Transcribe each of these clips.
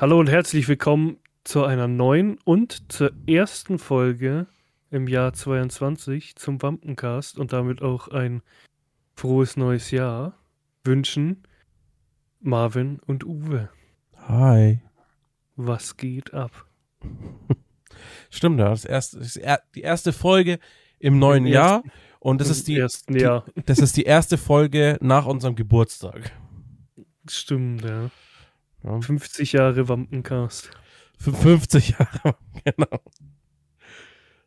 Hallo und herzlich willkommen zu einer neuen und zur ersten Folge im Jahr 22 zum Wampencast und damit auch ein frohes neues Jahr wünschen Marvin und Uwe. Hi. Was geht ab? Stimmt, ja. Das, erste, das ist die erste Folge im neuen Im Jahr ersten- und das ist die, die das ist die erste Folge nach unserem Geburtstag. Stimmt, ja. Ja. 50 Jahre Wampencast. Für 50 Jahre, genau.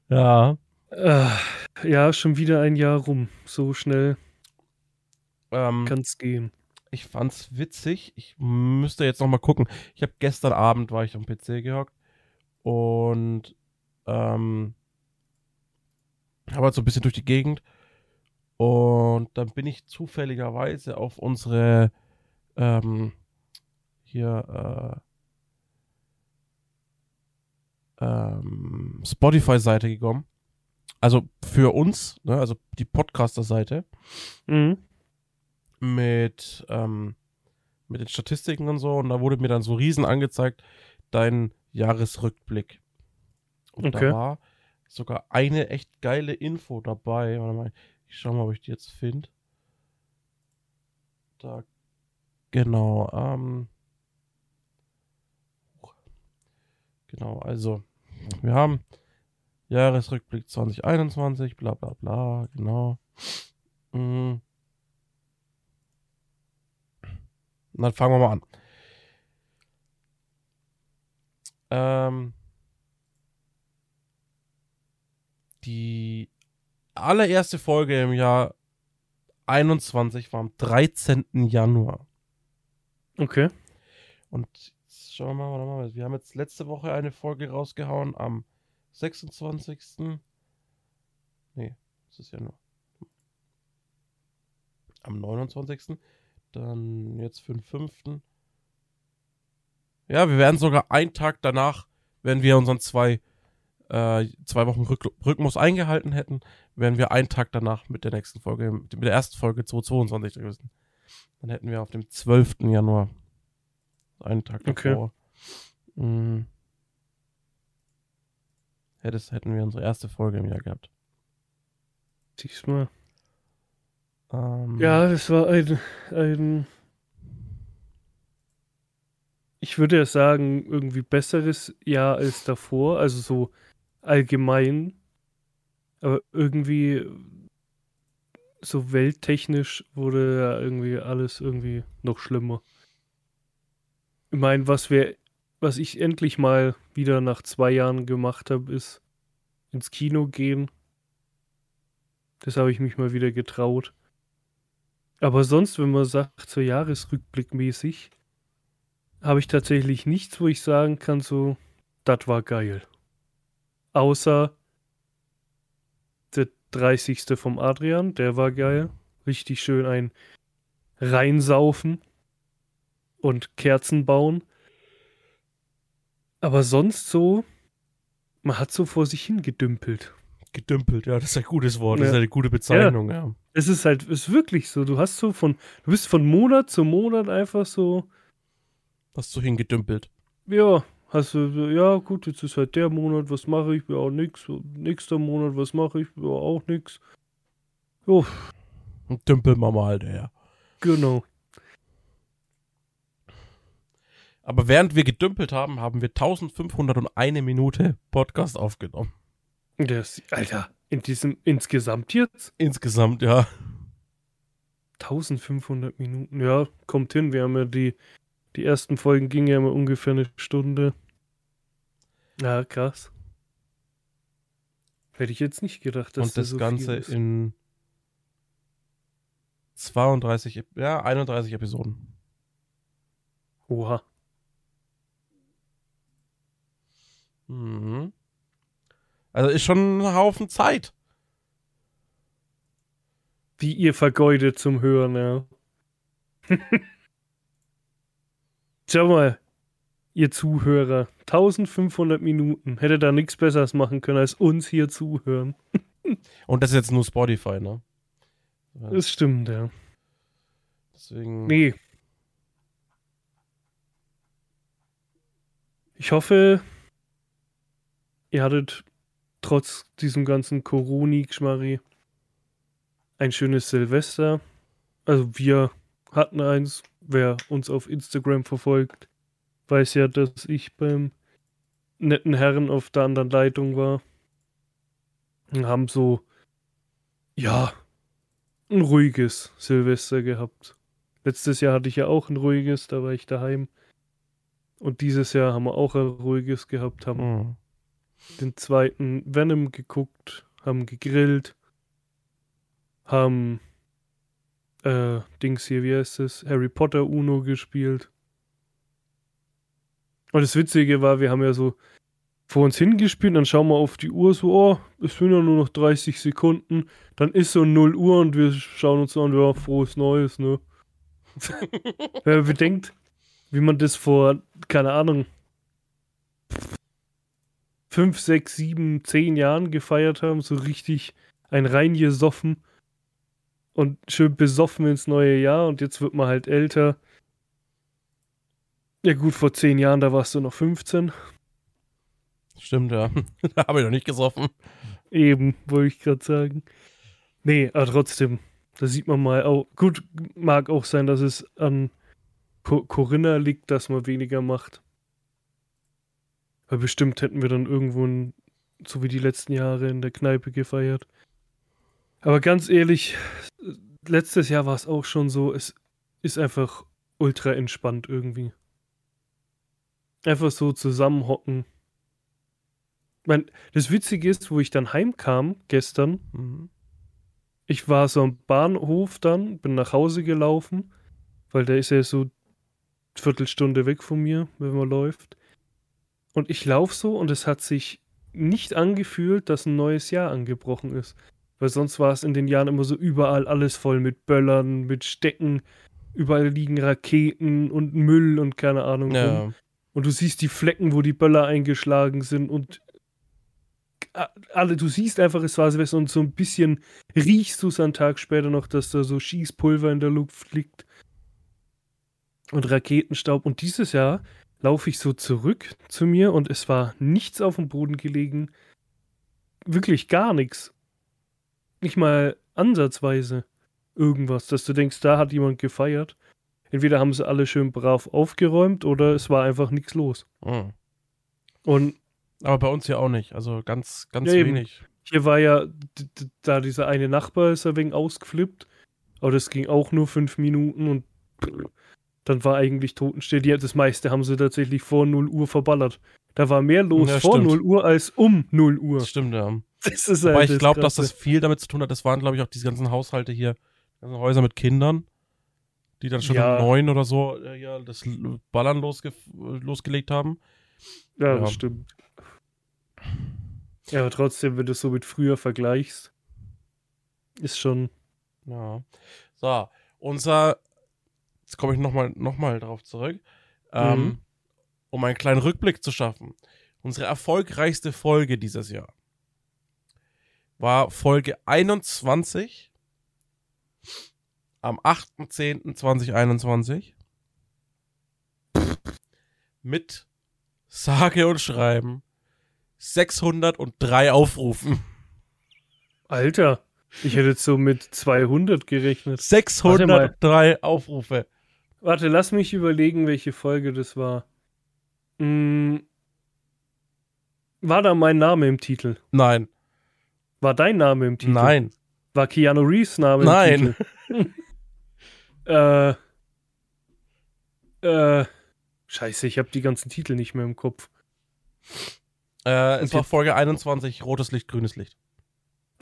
Ja. Äh, ja, schon wieder ein Jahr rum. So schnell Ähm, kann's gehen. ich fand's witzig. Ich müsste jetzt noch mal gucken. Ich habe gestern Abend war ich am PC gehockt und ähm, habe halt so ein bisschen durch die Gegend und dann bin ich zufälligerweise auf unsere ähm, hier äh, ähm, Spotify-Seite gekommen. Also für uns, ne, also die Podcaster-Seite Mhm. mit, ähm, mit den Statistiken und so. Und da wurde mir dann so riesen angezeigt, dein Jahresrückblick. Und Okay. da war sogar eine echt geile Info dabei. Warte mal, ich schau mal, ob ich die jetzt finde. Da, genau, ähm, genau, also, wir haben Jahresrückblick 2021, bla bla bla, genau. Mhm. Dann fangen wir mal an. Ähm, die allererste Folge im Jahr 21 war am 13. Januar. Okay. Und schauen wir mal, warte mal, wir haben jetzt letzte Woche eine Folge rausgehauen am 26. Nee, das ist ja nur am 29. Dann jetzt für den 5. Ja, wir werden sogar einen Tag danach, wenn wir unseren zwei, äh, zwei Wochen Rück Rhythmus eingehalten hätten, wären wir einen Tag danach mit der nächsten Folge, mit der ersten Folge 2022 gewesen. Dann hätten wir auf dem 12. Januar einen Tag Okay. davor. Mhm. Hättes, hätten wir unsere erste Folge im Jahr gehabt. Diesmal. Ähm, Ja, das war ein, ein ich würde ja sagen, irgendwie besseres Jahr als davor, also so allgemein, aber irgendwie so welttechnisch wurde ja irgendwie alles irgendwie noch schlimmer. Ich meine, was wir, was ich endlich mal wieder nach zwei Jahren gemacht habe, ist ins Kino gehen. Das habe ich mich mal wieder getraut. Aber sonst, wenn man sagt, so Jahresrückblick mäßig, habe ich tatsächlich nichts, wo ich sagen kann, so, das war geil. Außer der 30. vom Adrian, der war geil. Richtig schön ein reinsaufen und Kerzen bauen. Aber sonst so, man hat so vor sich hingedümpelt. Gedümpelt, ja, das ist ein gutes Wort. Das Ja. ist eine gute Bezeichnung, ja. Es ist halt, ist wirklich so. Du hast so von, du bist von Monat zu Monat einfach so, Hast du hingedümpelt. ja, hast du, so, ja gut, jetzt ist halt der Monat, was mache ich? Ja, auch nix. Nächster Monat, was mache ich? Ja, auch nix. Jo, Und dümpeln wir mal, Alter, ja. genau. Aber während wir gedümpelt haben, haben wir 1501 Minute Podcast aufgenommen. Das, Alter, in diesem, insgesamt jetzt? Insgesamt, ja. 1500 Minuten, ja, kommt hin. Wir haben ja die, die ersten Folgen gingen ja immer ungefähr eine Stunde. Ja, krass. Hätte ich jetzt nicht gedacht, dass Und das so Ganze in 32, Ep- ja, 31 Episoden. Oha. Mhm. Also ist schon ein Haufen Zeit. Die ihr vergeudet zum Hören, ja. Schau mal, ihr Zuhörer. 1500 Minuten. Hätte da nichts Besseres machen können, als uns hier zuhören. Und das ist jetzt nur Spotify, ne? Ja, Das stimmt, ja. Deswegen. Nee. ich hoffe, ihr hattet trotz diesem ganzen Coroni-Geschmarri ein schönes Silvester. Also wir hatten eins. Wer uns auf Instagram verfolgt, weiß ja, dass ich beim netten Herren auf der anderen Leitung war. Und haben so, ja, ein ruhiges Silvester gehabt. Letztes Jahr hatte ich ja auch ein ruhiges, da war ich daheim. Und dieses Jahr haben wir auch ein ruhiges gehabt, haben Mhm. Den zweiten Venom geguckt, haben gegrillt, haben äh, Dings hier, wie heißt es, Harry Potter Uno gespielt. Und das Witzige war, wir haben ja so vor uns hingespielt, dann schauen wir auf die Uhr so, oh, es sind ja nur noch 30 Sekunden. Dann ist so 0 Uhr und wir schauen uns an, ja, frohes Neues, ne? Man bedenkt, wie man das vor, keine Ahnung, 5, 6, 7, 10 Jahren gefeiert haben, so richtig ein reingesoffen und schön besoffen ins neue Jahr und jetzt wird man halt älter. Ja gut, vor 10 Jahren, da warst du noch 15. Stimmt, ja. da habe ich noch nicht gesoffen. Eben, wollte ich gerade sagen. Nee, aber trotzdem, da sieht man mal, auch, gut, mag auch sein, dass es an Co Corinna liegt, dass man weniger macht. Aber bestimmt hätten wir dann irgendwo, ein, so wie die letzten Jahre, in der Kneipe gefeiert. Aber ganz ehrlich, letztes Jahr war es auch schon so, es ist einfach ultra entspannt irgendwie. Einfach so zusammenhocken. Ich mein, das Witzige ist, wo ich dann heimkam gestern, Mhm. ich war so am Bahnhof dann, bin nach Hause gelaufen, weil der ist ja so Viertelstunde weg von mir, wenn man läuft. Und ich laufe so und es hat sich nicht angefühlt, dass ein neues Jahr angebrochen ist. Weil sonst war es in den Jahren immer so überall alles voll mit Böllern, mit Stecken, überall liegen Raketen und Müll und keine Ahnung. rum. Ja. Und du siehst die Flecken, wo die Böller eingeschlagen sind und alle, du siehst einfach, es war Silvester und so ein bisschen riechst du es einen Tag später noch, dass da so Schießpulver in der Luft fliegt und Raketenstaub. Und dieses Jahr laufe ich so zurück zu mir und es war nichts auf dem Boden gelegen. Wirklich gar nichts. Nicht mal ansatzweise irgendwas, dass du denkst, da hat jemand gefeiert. Entweder haben sie alle schön brav aufgeräumt oder es war einfach nichts los. Mhm. Und Aber bei uns ja auch nicht. Also ganz, ganz Ja, eben. wenig. hier war ja, da dieser eine Nachbar ist ein wenig ausgeflippt, aber das ging auch nur fünf Minuten und dann war eigentlich Totenstill. Die, das meiste haben sie tatsächlich vor 0 Uhr verballert. Da war mehr los Ja, vor stimmt. 0 Uhr als um 0 Uhr. Das stimmt, ja. Das ist Wobei halt ich glaube, dass das viel damit zu tun hat. Das waren, glaube ich, auch diese ganzen Haushalte hier, ganzen Häuser mit Kindern, die dann schon Ja. um neun oder so äh, ja, das Ballern losge losgelegt haben. Ja, Ja. das stimmt. Ja, aber trotzdem, wenn du es so mit früher vergleichst, ist schon. Ja. So, unser, jetzt komme ich nochmal noch mal darauf zurück, ähm, Mhm. um einen kleinen Rückblick zu schaffen. Unsere erfolgreichste Folge dieses Jahr war Folge 21 am 8.10.2021 mit sage und schreiben 603 Aufrufen. Alter, ich hätte so mit 200 gerechnet. 603 Aufrufe. Warte, lass mich überlegen, welche Folge das war. Hm, war da mein Name im Titel? Nein, War dein Name im Titel? nein. War Keanu Reeves Name Nein. im Titel? äh, äh, scheiße, ich habe die ganzen Titel nicht mehr im Kopf. Äh, es war Folge 21, rotes Licht, grünes Licht.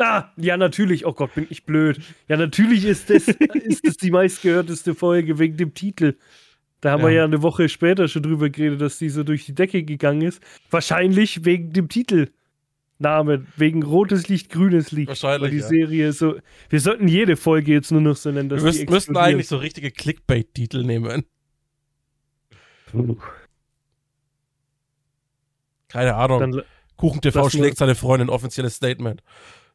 Ah, ja, natürlich. Oh Gott, bin ich blöd. Ja, natürlich ist das, ist das die meistgehörteste Folge wegen dem Titel. Da haben wir Ja. ja eine Woche später schon drüber geredet, dass die so durch die Decke gegangen ist. Wahrscheinlich wegen dem Titelnamen, wegen rotes Licht, grünes Licht. Wahrscheinlich, Weil die ja. Serie so. Wir sollten jede Folge jetzt nur noch so nennen. Dass Wir die müssten, eigentlich so richtige Clickbait-Titel nehmen. Keine Ahnung. Dann, Kuchen TV schlägt seine Freundin, offizielles Statement.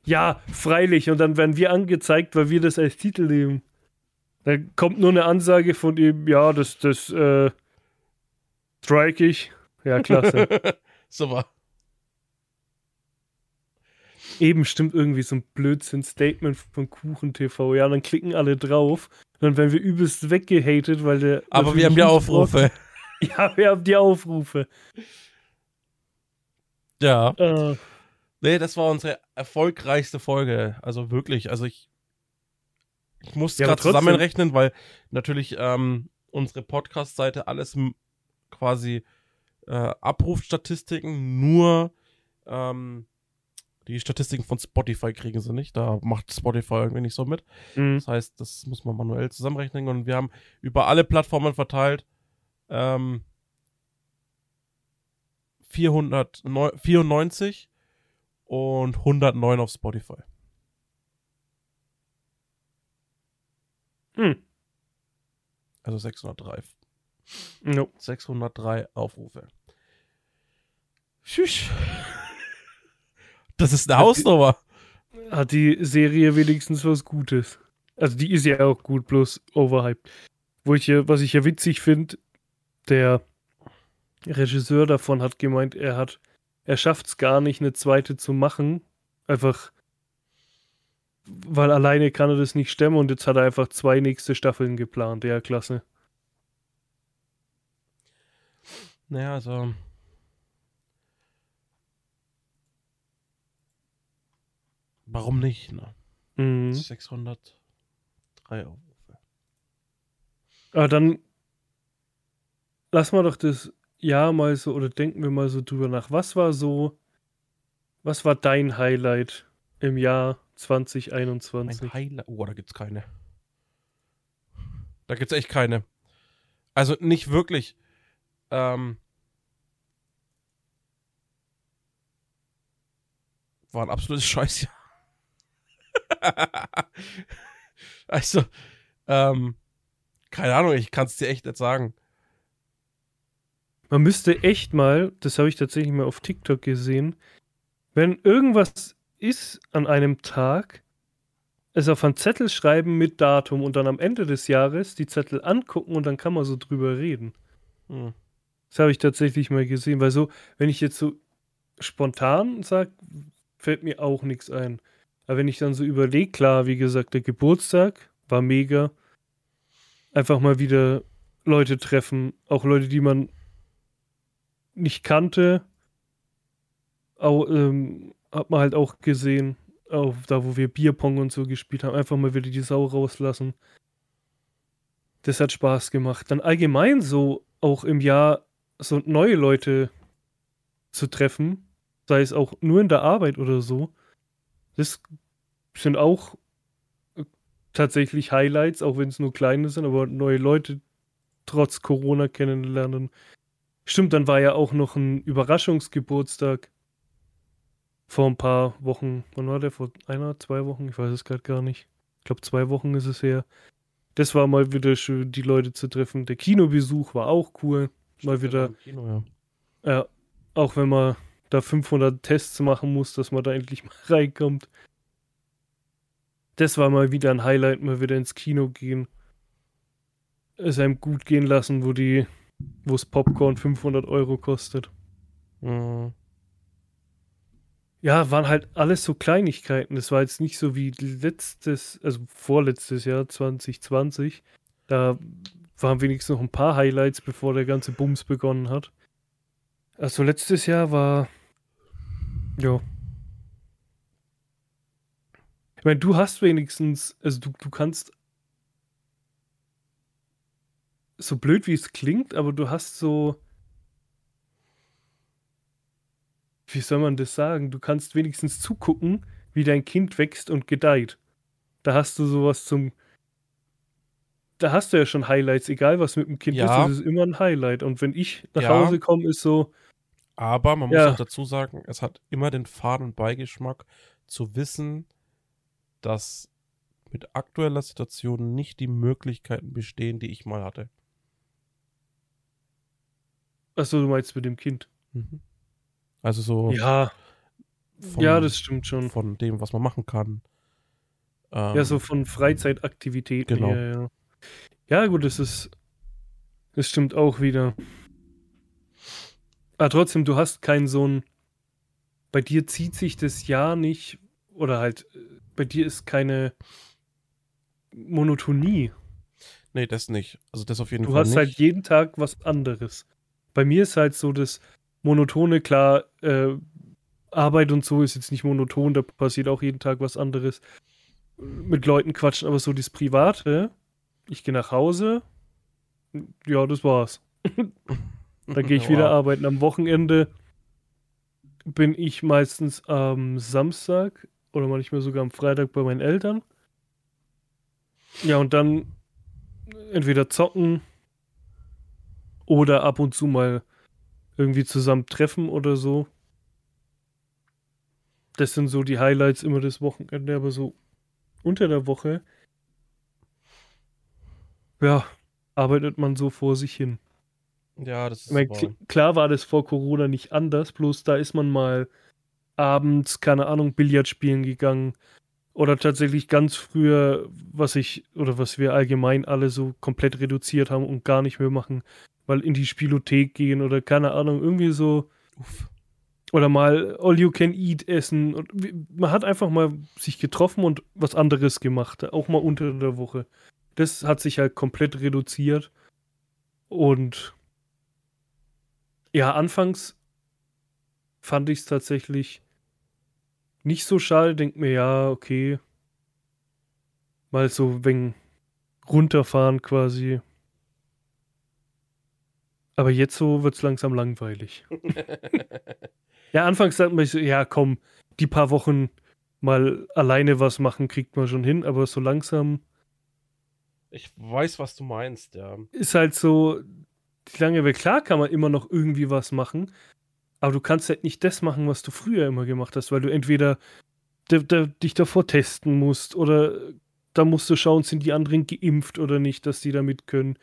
Ja, freilich. Und dann werden wir angezeigt, weil wir das als Titel nehmen. Da kommt nur eine Ansage von ihm, ja, das, das, äh, strike ich. ja, klasse. Super. Eben stimmt irgendwie so ein Blödsinn-Statement von Kuchen TV. Ja, dann klicken alle drauf. Dann werden wir übelst weggehatet, weil der. Aber wir haben die Aufrufe. Ja, wir haben die Aufrufe. Ja. Äh, Nee, das war unsere erfolgreichste Folge. Also wirklich. Also ich, ich muss Ja, gerade zusammenrechnen, weil natürlich ähm, unsere Podcast-Seite alles quasi äh, Abrufstatistiken nur ähm, die Statistiken von Spotify kriegen sie nicht. Da macht Spotify irgendwie nicht so mit. mh. Das heißt, das muss man manuell zusammenrechnen und wir haben über alle Plattformen verteilt ähm, 494 und 109 auf Spotify. Hm. Also 603. No. 603 Aufrufe. Tschüss. Das ist eine Hausnummer. Hat die Serie wenigstens was Gutes. Also die ist ja auch gut, bloß overhyped. Wo ich ja, was ich ja witzig finde, der Regisseur davon hat gemeint, er hat, er schafft es gar nicht, eine zweite zu machen. Einfach, weil alleine kann er das nicht stemmen und jetzt hat er einfach zwei nächste Staffeln geplant. Ja, klasse. Naja, also. Warum nicht, ne? Mhm. 603 Aufrufe. Aber dann lassen wir doch das Jahr mal so oder denken wir mal so drüber nach. Was war so, was war dein Highlight im Jahr 2021? Ein Highlight. Oh, da gibt's keine. Da gibt's echt keine. Also nicht wirklich. Ähm, war ein absolutes Scheißjahr. also, ähm, keine Ahnung, ich kann es dir echt nicht sagen. Man müsste echt mal, das habe ich tatsächlich mal auf TikTok gesehen, wenn irgendwas ist an einem Tag, es auf einen Zettel schreiben mit Datum und dann am Ende des Jahres die Zettel angucken und dann kann man so drüber reden. Hm. Das habe ich tatsächlich mal gesehen, weil so, wenn ich jetzt so spontan sage, fällt mir auch nichts ein. Aber wenn ich dann so überlege, klar, wie gesagt, der Geburtstag war mega. Einfach mal wieder Leute treffen, auch Leute, die man nicht kannte. Auch, ähm, hat man halt auch gesehen, auch da, wo wir Bierpong und so gespielt haben, einfach mal wieder die Sau rauslassen. Das hat Spaß gemacht. Dann allgemein so auch im Jahr so neue Leute zu treffen, sei es auch nur in der Arbeit oder so. Das sind auch äh, tatsächlich Highlights, auch wenn es nur kleine sind, aber neue Leute trotz Corona kennenlernen. Stimmt, dann war ja auch noch ein Überraschungsgeburtstag vor ein paar Wochen. Wann war der? Vor einer, zwei Wochen? Ich weiß es gerade gar nicht. Ich glaube, zwei Wochen ist es her. Das war mal wieder schön, die Leute zu treffen. Der Kinobesuch war auch cool. Mal wieder, Kino, ja. ja, auch wenn man da 500 Tests machen muss, dass man da endlich mal reinkommt. Das war mal wieder ein Highlight, mal wieder ins Kino gehen. Es einem gut gehen lassen, wo die, wo es Popcorn 500 Euro kostet. Mhm. Ja, waren halt alles so Kleinigkeiten. Das war jetzt nicht so wie letztes, also vorletztes Jahr 2020. Da waren wenigstens noch ein paar Highlights, bevor der ganze Bums begonnen hat. Also letztes Jahr war, ja. Ich meine, du hast wenigstens, also du, du kannst, so blöd wie es klingt, aber du hast so, wie soll man das sagen? Du kannst wenigstens zugucken, wie dein Kind wächst und gedeiht. Da hast du sowas zum. Da hast du ja schon Highlights, egal was mit dem Kind Ja. ist, es ist immer ein Highlight. Und wenn ich nach Ja. Hause komme, ist so, Aber man muss Ja. auch dazu sagen, es hat immer den faden Beigeschmack zu wissen, dass mit aktueller Situation nicht die Möglichkeiten bestehen, die ich mal hatte. Achso, du meinst mit dem Kind. Mhm. Also so Ja, von, ja, das stimmt schon. von dem, was man machen kann. Ähm, Ja, so von Freizeitaktivitäten Genau. her, ja. Ja, gut, das ist. Das stimmt auch wieder. Aber trotzdem, du hast keinen so ein. Bei dir zieht sich das Jahr nicht, oder halt, bei dir ist keine Monotonie. Nee, das nicht. Also das auf jeden Du Fall hast nicht. halt jeden Tag was anderes. Bei mir ist halt so das Monotone, klar, äh, Arbeit und so ist jetzt nicht monoton, da passiert auch jeden Tag was anderes. Mit Leuten quatschen, aber so das Private, ich gehe nach Hause, ja, das war's. Dann gehe ich wieder Wow. arbeiten. Am Wochenende bin ich meistens am Samstag oder manchmal sogar am Freitag bei meinen Eltern. Ja, und dann entweder zocken oder ab und zu mal irgendwie zusammen treffen oder so. Das sind so die Highlights immer des Wochenende, aber so unter der Woche, ja, arbeitet man so vor sich hin. Ja, das ist meine, klar war das vor Corona nicht anders, bloß da ist man mal abends, keine Ahnung, Billard spielen gegangen. Oder tatsächlich ganz früher, was ich, oder was wir allgemein alle so komplett reduziert haben und gar nicht mehr machen, mal in die Spielothek gehen oder keine Ahnung, irgendwie so. uff. Oder mal All You Can Eat essen. Und man hat einfach mal sich getroffen und was anderes gemacht, auch mal unter der Woche. Das hat sich halt komplett reduziert. Und ja, anfangs fand ich es tatsächlich nicht so schade. Denk mir, ja, okay. Mal so wegen runterfahren quasi. Aber jetzt so wird es langsam langweilig. Ja, anfangs sagt man so, ja, komm, die paar Wochen mal alleine was machen, kriegt man schon hin, aber so langsam Ich weiß, was du meinst, ja. ist halt so die Langeweile. Klar kann man immer noch irgendwie was machen, aber du kannst halt nicht das machen, was du früher immer gemacht hast, weil du entweder dich davor testen musst oder da musst du schauen, sind die anderen geimpft oder nicht, dass die da mit können.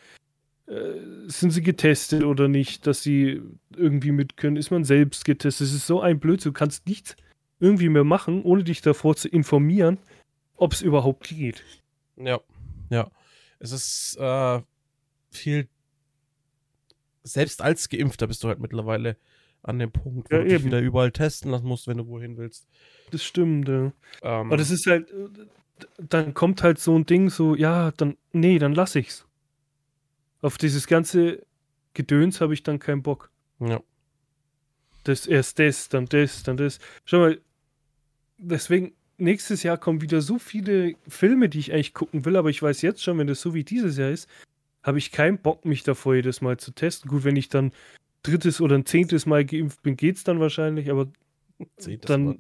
Äh, sind sie getestet oder nicht, dass sie irgendwie mit können? Ist man selbst getestet? Es ist so ein Blödsinn. Du kannst nichts irgendwie mehr machen, ohne dich davor zu informieren, ob es überhaupt geht. Ja, ja. Es ist äh, viel. Selbst als Geimpfter bist du halt mittlerweile an dem Punkt, wo Ja, du dich eben. wieder überall testen lassen musst, wenn du wohin willst. Das stimmt, ja. Ähm, Aber das ist halt, äh, dann kommt halt so ein Ding so, ja, dann, nee, dann lass ich's. Auf dieses ganze Gedöns habe ich dann keinen Bock. ja. Das erst das, dann das, dann das. Schau mal, deswegen, nächstes Jahr kommen wieder so viele Filme, die ich eigentlich gucken will, aber ich weiß jetzt schon, wenn das so wie dieses Jahr ist, habe ich keinen Bock, mich davor jedes Mal zu testen. Gut, wenn ich dann drittes oder ein zehntes Mal geimpft bin, geht's dann wahrscheinlich, aber das dann, mal.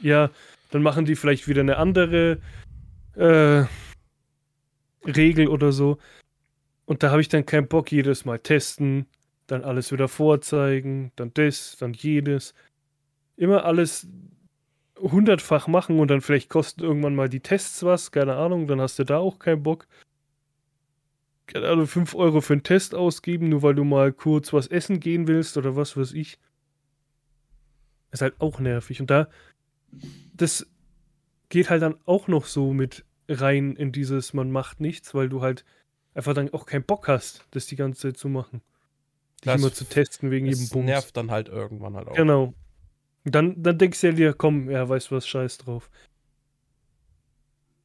ja, dann machen die vielleicht wieder eine andere äh, Regel oder so. Und da habe ich dann keinen Bock, jedes Mal testen, dann alles wieder vorzeigen, dann das, dann jedes. Immer alles hundertfach machen und dann vielleicht kosten irgendwann mal die Tests was, keine Ahnung, dann hast du da auch keinen Bock. Keine Ahnung, 5 Euro für einen Test ausgeben, nur weil du mal kurz was essen gehen willst oder was weiß ich. Ist halt auch nervig. Und da, das geht halt dann auch noch so mit rein in dieses, man macht nichts, weil du halt einfach dann auch keinen Bock hast, das die ganze Zeit zu machen. Dich es- immer zu testen wegen jedem Punkt. nervt dann halt irgendwann halt auch. Genau. Und Dann, dann denkst du ja dir, komm, ja, weißt du was, scheiß drauf.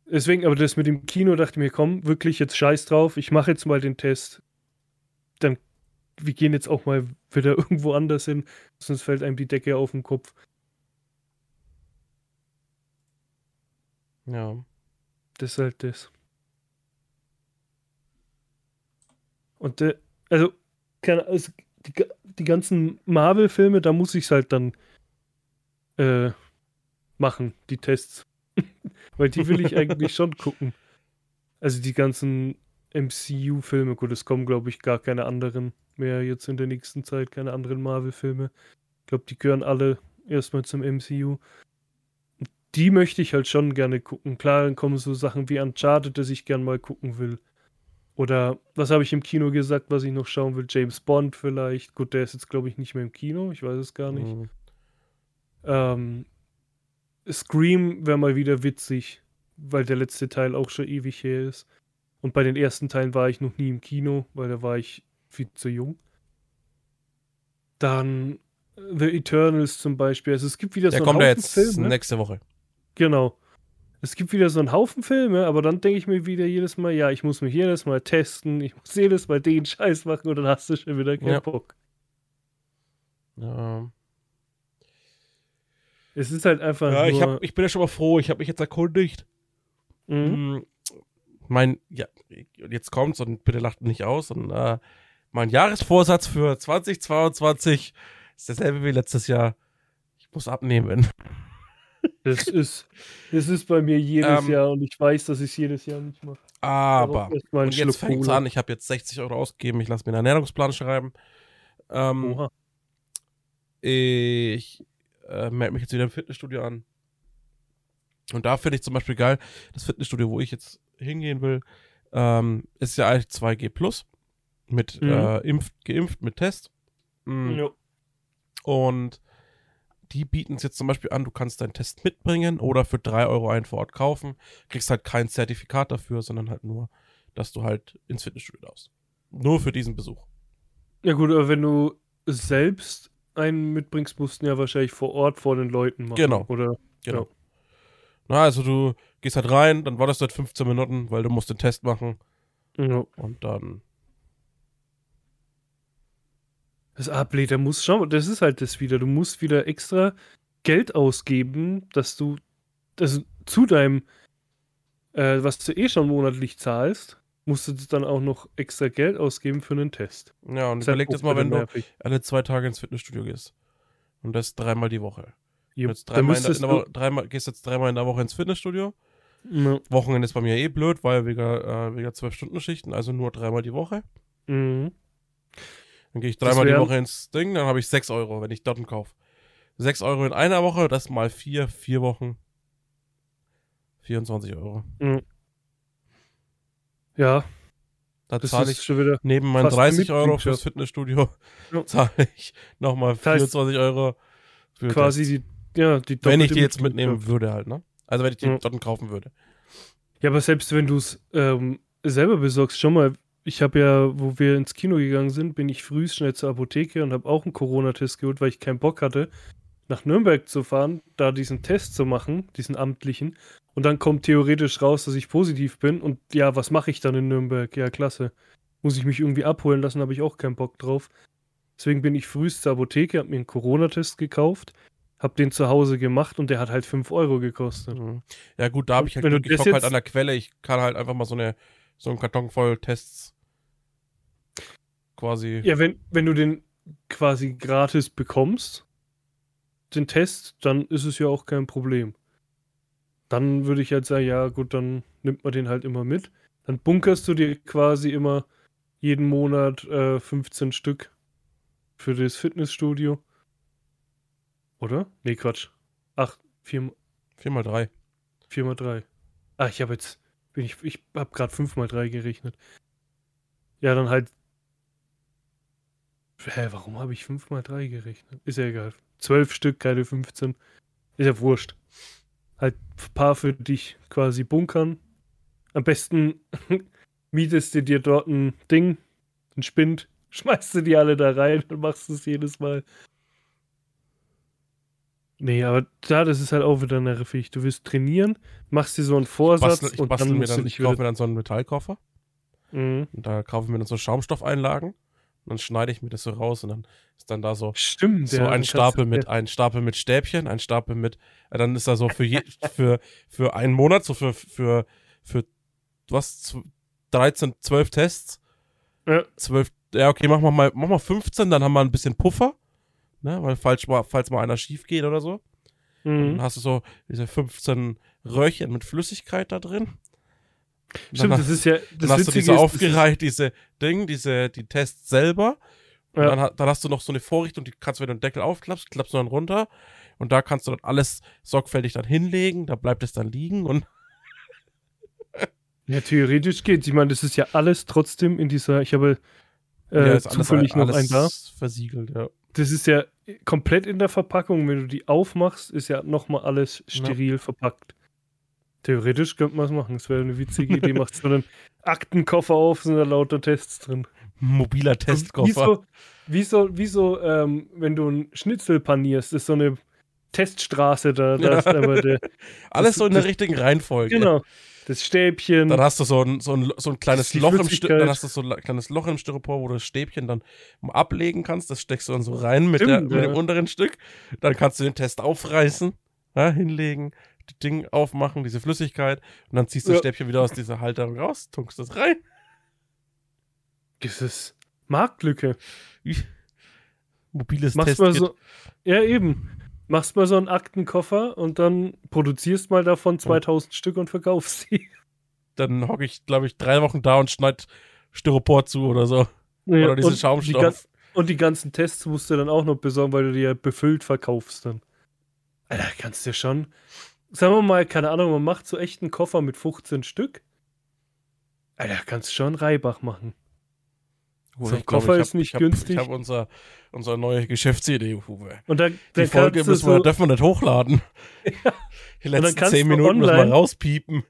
Deswegen, aber das mit dem Kino dachte ich mir, komm, wirklich jetzt scheiß drauf, ich mache jetzt mal den Test. Dann, wir gehen jetzt auch mal wieder irgendwo anders hin, sonst fällt einem die Decke auf den Kopf. Ja. Das ist halt das. Und äh, also, keine, also die, die ganzen Marvel-Filme, da muss ich es halt dann äh, machen, die Tests. Weil die will ich eigentlich schon gucken. Also die ganzen MCU-Filme, gut, es kommen, glaube ich, gar keine anderen mehr jetzt in der nächsten Zeit, keine anderen Marvel-Filme. Ich glaube, die gehören alle erstmal zum MCU. Die möchte ich halt schon gerne gucken. Klar, dann kommen so Sachen wie Uncharted, das ich gern mal gucken will. Oder was habe ich im Kino gesagt, was ich noch schauen will? James Bond vielleicht. Gut, der ist jetzt, glaube ich, nicht mehr im Kino. Ich weiß es gar nicht. Mhm. Ähm, Scream wäre mal wieder witzig, weil der letzte Teil auch schon ewig her ist. Und bei den ersten Teilen war ich noch nie im Kino, weil da war ich viel zu jung. Dann The Eternals zum Beispiel. Also es gibt wieder Der so kommt einen ja Haufen jetzt Filme. nächste Woche. Genau. Es gibt wieder so einen Haufen Filme, aber dann denke ich mir wieder jedes Mal, ja, ich muss mich jedes Mal testen, ich muss jedes Mal den Scheiß machen und dann hast du schon wieder keinen Ja. Bock. Ja, Es ist halt einfach ja ich, hab, ich bin ja schon mal froh, ich habe mich jetzt erkundigt. Mhm. Hm, Mein, ja, jetzt kommt's und bitte lacht nicht aus. Und, äh, mein Jahresvorsatz für 2022 ist derselbe wie letztes Jahr. Ich muss abnehmen. Das ist, das ist bei mir jedes Ähm, Jahr und ich weiß, dass ich es jedes Jahr nicht mache. Aber, und jetzt fängt's Cola. an, ich habe jetzt 60 Euro ausgegeben, ich lasse mir einen Ernährungsplan schreiben. Ähm, Oha. ich äh, melde mich jetzt wieder im Fitnessstudio an. Und da finde ich zum Beispiel geil, das Fitnessstudio, wo ich jetzt hingehen will, ähm, ist ja eigentlich 2G Plus. Mit Mhm. äh, impft, geimpft mit Test. Ja. Und die bieten es jetzt zum Beispiel an, du kannst deinen Test mitbringen oder für 3 Euro einen vor Ort kaufen. Kriegst halt kein Zertifikat dafür, sondern halt nur, dass du halt ins Fitnessstudio darfst. Nur für diesen Besuch. ja gut, aber wenn du selbst einen mitbringst, musst du ja wahrscheinlich vor Ort vor den Leuten machen. Genau. Oder Genau. Ja. Na, also du gehst halt rein, dann wartest du halt 15 Minuten, weil du musst den Test machen ja. und dann. Das Ablehnen, da muss mal, das ist halt das wieder. Du musst wieder extra Geld ausgeben, dass du das zu deinem, äh, was du eh schon monatlich zahlst, musst du dann auch noch extra Geld ausgeben für einen Test. Ja, und halt überleg auch das mal, wenn du nervig. alle zwei Tage ins Fitnessstudio gehst. Und das dreimal die Woche. Jo, Jetzt dreimal in der, in der Woche, dreimal, gehst jetzt dreimal in der Woche ins Fitnessstudio. ja, Wochenende ist bei mir eh blöd, weil wegen, äh, wegen 12-Stunden-Schichten, also nur dreimal die Woche. mhm. Dann gehe ich Das dreimal die Woche ins Ding, dann habe ich 6 Euro, wenn ich dort einen kaufe. 6 Euro in einer Woche, das mal vier, vier Wochen. 24 Euro. ja Da das zahle ich schon wieder. neben meinen fast ein 30 Euro fürs. Fitnessstudio, Ja. zahle ich nochmal Das heißt, 24 Euro für quasi Tests. die, ja, die Wenn ich die jetzt mitnehmen würde halt, ne? Also wenn ich die Ja. dort kaufen würde. Ja, aber selbst wenn du es ähm, selber besorgst, schon mal, ich habe ja, wo wir ins Kino gegangen sind, bin ich früh schnell zur Apotheke und habe auch einen Corona-Test geholt, weil ich keinen Bock hatte, nach Nürnberg zu fahren, da diesen Test zu machen, diesen amtlichen. Und dann kommt theoretisch raus, dass ich positiv bin. Und ja, was mache ich dann in Nürnberg? Ja, klasse. Muss ich mich irgendwie abholen lassen, habe ich auch keinen Bock drauf. Deswegen bin ich frühst zur Apotheke, habe mir einen Corona-Test gekauft, habe den zu Hause gemacht und der hat halt 5 Euro gekostet. Mhm. Ja gut, da habe ich halt Glück, ich halt an der Quelle, ich kann halt einfach mal so eine so einen Karton voll Tests quasi. Ja, wenn, wenn du den quasi gratis bekommst, den Test, dann ist es ja auch kein Problem. Dann würde ich halt sagen, ja gut, dann nimmt man den halt immer mit. Dann bunkerst du dir quasi immer jeden Monat äh, 15 Stück für das Fitnessstudio. Oder? Nee, Quatsch. Ach, 4, 4 mal 3. 4 mal 3. Ah, ich habe jetzt, bin ich, ich habe gerade 5 mal 3 gerechnet. Ja, dann halt. Hä, warum habe ich 5 mal 3 gerechnet? Ist ja egal. 12 Stück, keine 15. Ist ja wurscht. Halt ein paar für dich quasi bunkern. Am besten mietest du dir dort ein Ding, ein Spind, schmeißt du die alle da rein und machst es jedes Mal. Nee, aber da, das ist halt auch wieder nervig. Du willst trainieren, machst dir so einen Vorsatz Bastel, ich und dann mir dann, ich kaufe mir dann so einen Metallkoffer Mhm. und da kaufe ich mir dann so Schaumstoffeinlagen und dann schneide ich mir das so raus und dann ist dann da so Stimmt, so ja, ein dann Stapel mit ein Stapel mit Stäbchen, ein Stapel mit äh, dann ist da so für je, für für einen Monat so für für für was zw- 13 12 Tests. Ja. 12 ja, okay, machen wir mal mach mal 15, dann haben wir ein bisschen Puffer, ne, weil falls mal falls mal einer schief geht oder so. Dann Mhm. hast du so diese 15 Röhrchen mit Flüssigkeit da drin. Stimmt, das ist ja. Das dann hast du diese ist, aufgereiht, diese Ding, diese, die Tests selber. Und Ja. dann, dann hast du noch so eine Vorrichtung, die kannst du, wenn du den Deckel aufklappst, klappst du dann runter. Und da kannst du dann alles sorgfältig dann hinlegen, da bleibt es dann liegen und ja, theoretisch geht's. Ich meine, das ist ja alles trotzdem in dieser. Ich habe äh, ja, ist alles, zufällig noch alles einen da. versiegelt, ja. Das ist ja komplett in der Verpackung. Wenn du die aufmachst, ist ja nochmal alles steril verpackt. Theoretisch könnte man es machen. Das wäre eine witzige Idee. Macht so einen Aktenkoffer auf, sind da lauter Tests drin. Mobiler Wie Testkoffer. so, wie so, wie so ähm, wenn du ein Schnitzel panierst, ist so eine Teststraße da. da ist aber der, Alles das- so in der das- richtigen Reihenfolge. genau. Das Stäbchen. Dann hast du so ein, so ein, so ein kleines Loch im dann hast du so ein kleines Loch im Styropor, wo du das Stäbchen dann ablegen kannst. Das steckst du dann so rein mit, der, Stimmt, mit ja. dem unteren Stück. Dann kannst du den Test aufreißen, ja, hinlegen, Ding aufmachen, diese Flüssigkeit. Und dann ziehst du das Ja. Stäbchen wieder aus dieser Halterung raus, tunkst das rein. Das ist Marktlücke. Mobiles Machst mal Testkit. so. Ja, eben. Machst mal so einen Aktenkoffer und dann produzierst mal davon 2000 Stück und verkaufst sie. Dann hocke ich, glaube ich, drei Wochen da und schneid Styropor zu oder so. Ja, oder diesen und Die, Schaumstoff. gan- und die ganzen Tests musst du dann auch noch besorgen, weil du die ja befüllt verkaufst dann. Alter, kannst du schon. Sagen wir mal, keine Ahnung, man macht so echt einen Koffer mit 15 Stück. Alter, kannst du schon Reibach machen. Uwe, So ein Koffer ich ist hab- nicht ich hab, günstig. Ich habe unser, unsere neue Geschäftsidee, Uwe. Und dann, Die dann Folge kannst du müssen wir, so, dürfen wir nicht hochladen. Die dann letzten zehn Minuten müssen wir online- rauspiepen.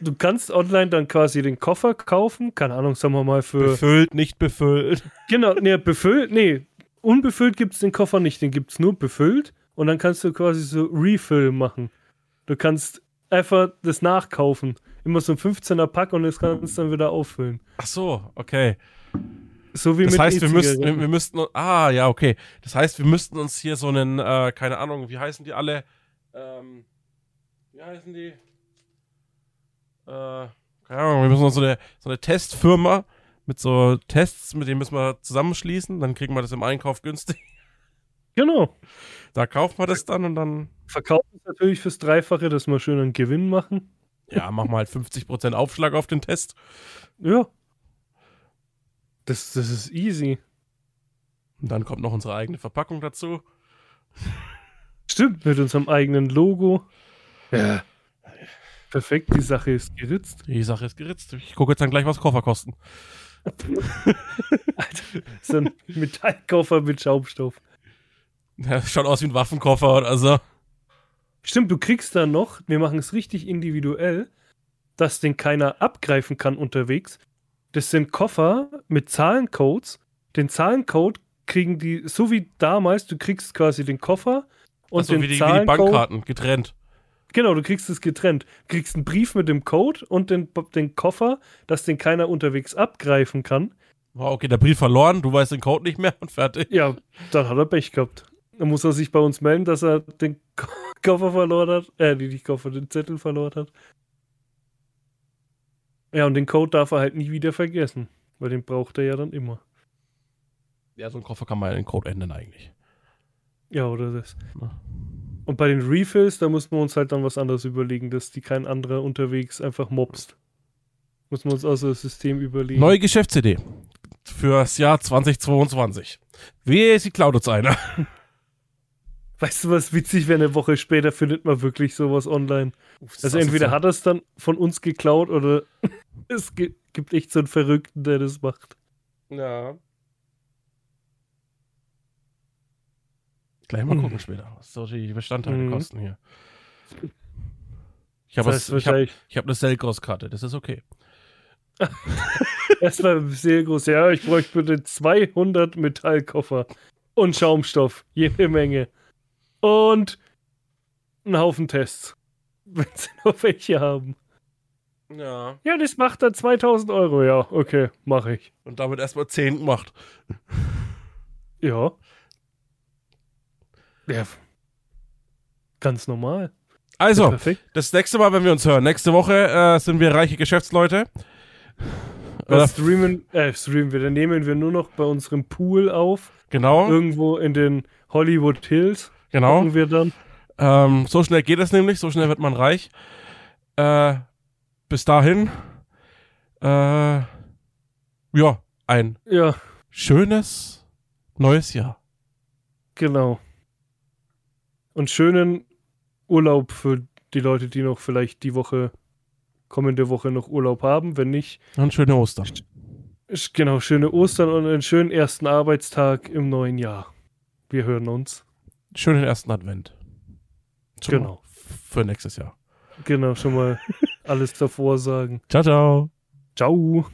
du kannst online dann quasi den Koffer kaufen. Keine Ahnung, sagen wir mal für. Befüllt, nicht befüllt. Genau, nee, befüllt, nee, unbefüllt gibt es den Koffer nicht, den gibt es nur befüllt und dann kannst du quasi so Refill machen. Du kannst einfach das nachkaufen. Immer so ein 15er Pack und das kannst du dann wieder auffüllen. Ach so, okay. So wie Das mit heißt, wir müssten, wir, wir müssten, ah, ja, okay. Das heißt, wir müssten uns hier so einen, äh, keine Ahnung, wie heißen die alle? Ähm, wie heißen die? Äh, keine Ahnung, wir müssen uns so eine, so eine Testfirma mit so Tests, mit denen müssen wir zusammenschließen, dann kriegen wir das im Einkauf günstig. Genau. Da kaufen wir das dann und dann, Verkaufen ist natürlich fürs Dreifache, dass wir schön einen Gewinn machen. ja, machen wir halt 50% Aufschlag auf den Test. Ja. Das, das ist easy. Und dann kommt noch unsere eigene Verpackung dazu. Stimmt, mit unserem eigenen Logo. Ja. Perfekt, die Sache ist geritzt. Die Sache ist geritzt. Ich gucke jetzt dann gleich, was Koffer kosten. Alter, so ein Metallkoffer mit Schaumstoff. Ja, schaut aus wie ein Waffenkoffer oder so. Stimmt, du kriegst dann noch, wir machen es richtig individuell, dass den keiner abgreifen kann unterwegs. Das sind Koffer mit Zahlencodes. Den Zahlencode kriegen die, so wie damals, du kriegst quasi den Koffer und Achso, den wie die, wie die Zahlencode. Bankkarten, getrennt. Genau, du kriegst es getrennt. Du kriegst einen Brief mit dem Code und den, den Koffer, dass den keiner unterwegs abgreifen kann. Oh, okay, der Brief verloren, du weißt den Code nicht mehr und fertig. Ja, dann hat er Pech gehabt. Dann muss er sich bei uns melden, dass er den Ko- Koffer verloren hat. Äh, nee, nicht Koffer, den Zettel verloren hat. Ja, und den Code darf er halt nie wieder vergessen. Weil den braucht er ja dann immer. Ja, so ein Koffer kann man ja den Code ändern eigentlich. Ja, oder das. Ja. Und bei den Refills, da muss man uns halt dann was anderes überlegen, dass die kein anderer unterwegs einfach mobst. Muss man uns also das System überlegen. Neue Geschäftsidee fürs Jahr 2022. Wehe, sie klaut uns einer. Weißt du, was witzig wäre? Eine Woche später findet man wirklich sowas online. Also entweder hat er es dann von uns geklaut oder es gi- gibt echt so einen Verrückten, der das macht. Ja. Gleich mal Mhm. gucken später, was so die Bestandteile Mhm. kosten hier. Ich habe Das heißt ich hab, ich hab eine Selgros-Karte, das ist okay. das war sehr groß. Ja, ich bräuchte bitte 200 Metallkoffer und Schaumstoff, jede Menge. Und einen Haufen Tests, wenn sie noch welche haben. Ja. Ja, das macht dann 2000 Euro. Ja, okay, mache ich. Und damit erstmal 10 gemacht. Ja. Ja. Ganz normal. Also, das nächste Mal, wenn wir uns hören, nächste Woche äh, sind wir reiche Geschäftsleute. Äh, streamen, äh, streamen wir, dann nehmen wir nur noch bei unserem Pool auf. genau, Irgendwo in den Hollywood Hills. Genau. Gucken wir dann. Ähm, so schnell geht es nämlich, so schnell wird man reich. Äh, bis dahin, äh, ja, ein Ja, schönes neues Jahr. genau. Und schönen Urlaub für die Leute, die noch vielleicht die Woche, kommende Woche noch Urlaub haben. Wenn nicht, Und schöne Ostern. genau, schöne Ostern und einen schönen ersten Arbeitstag im neuen Jahr. Wir hören uns. Schönen ersten Advent. Schon Genau. Für nächstes Jahr. Genau, schon mal alles davor sagen. Ciao, ciao. Ciao.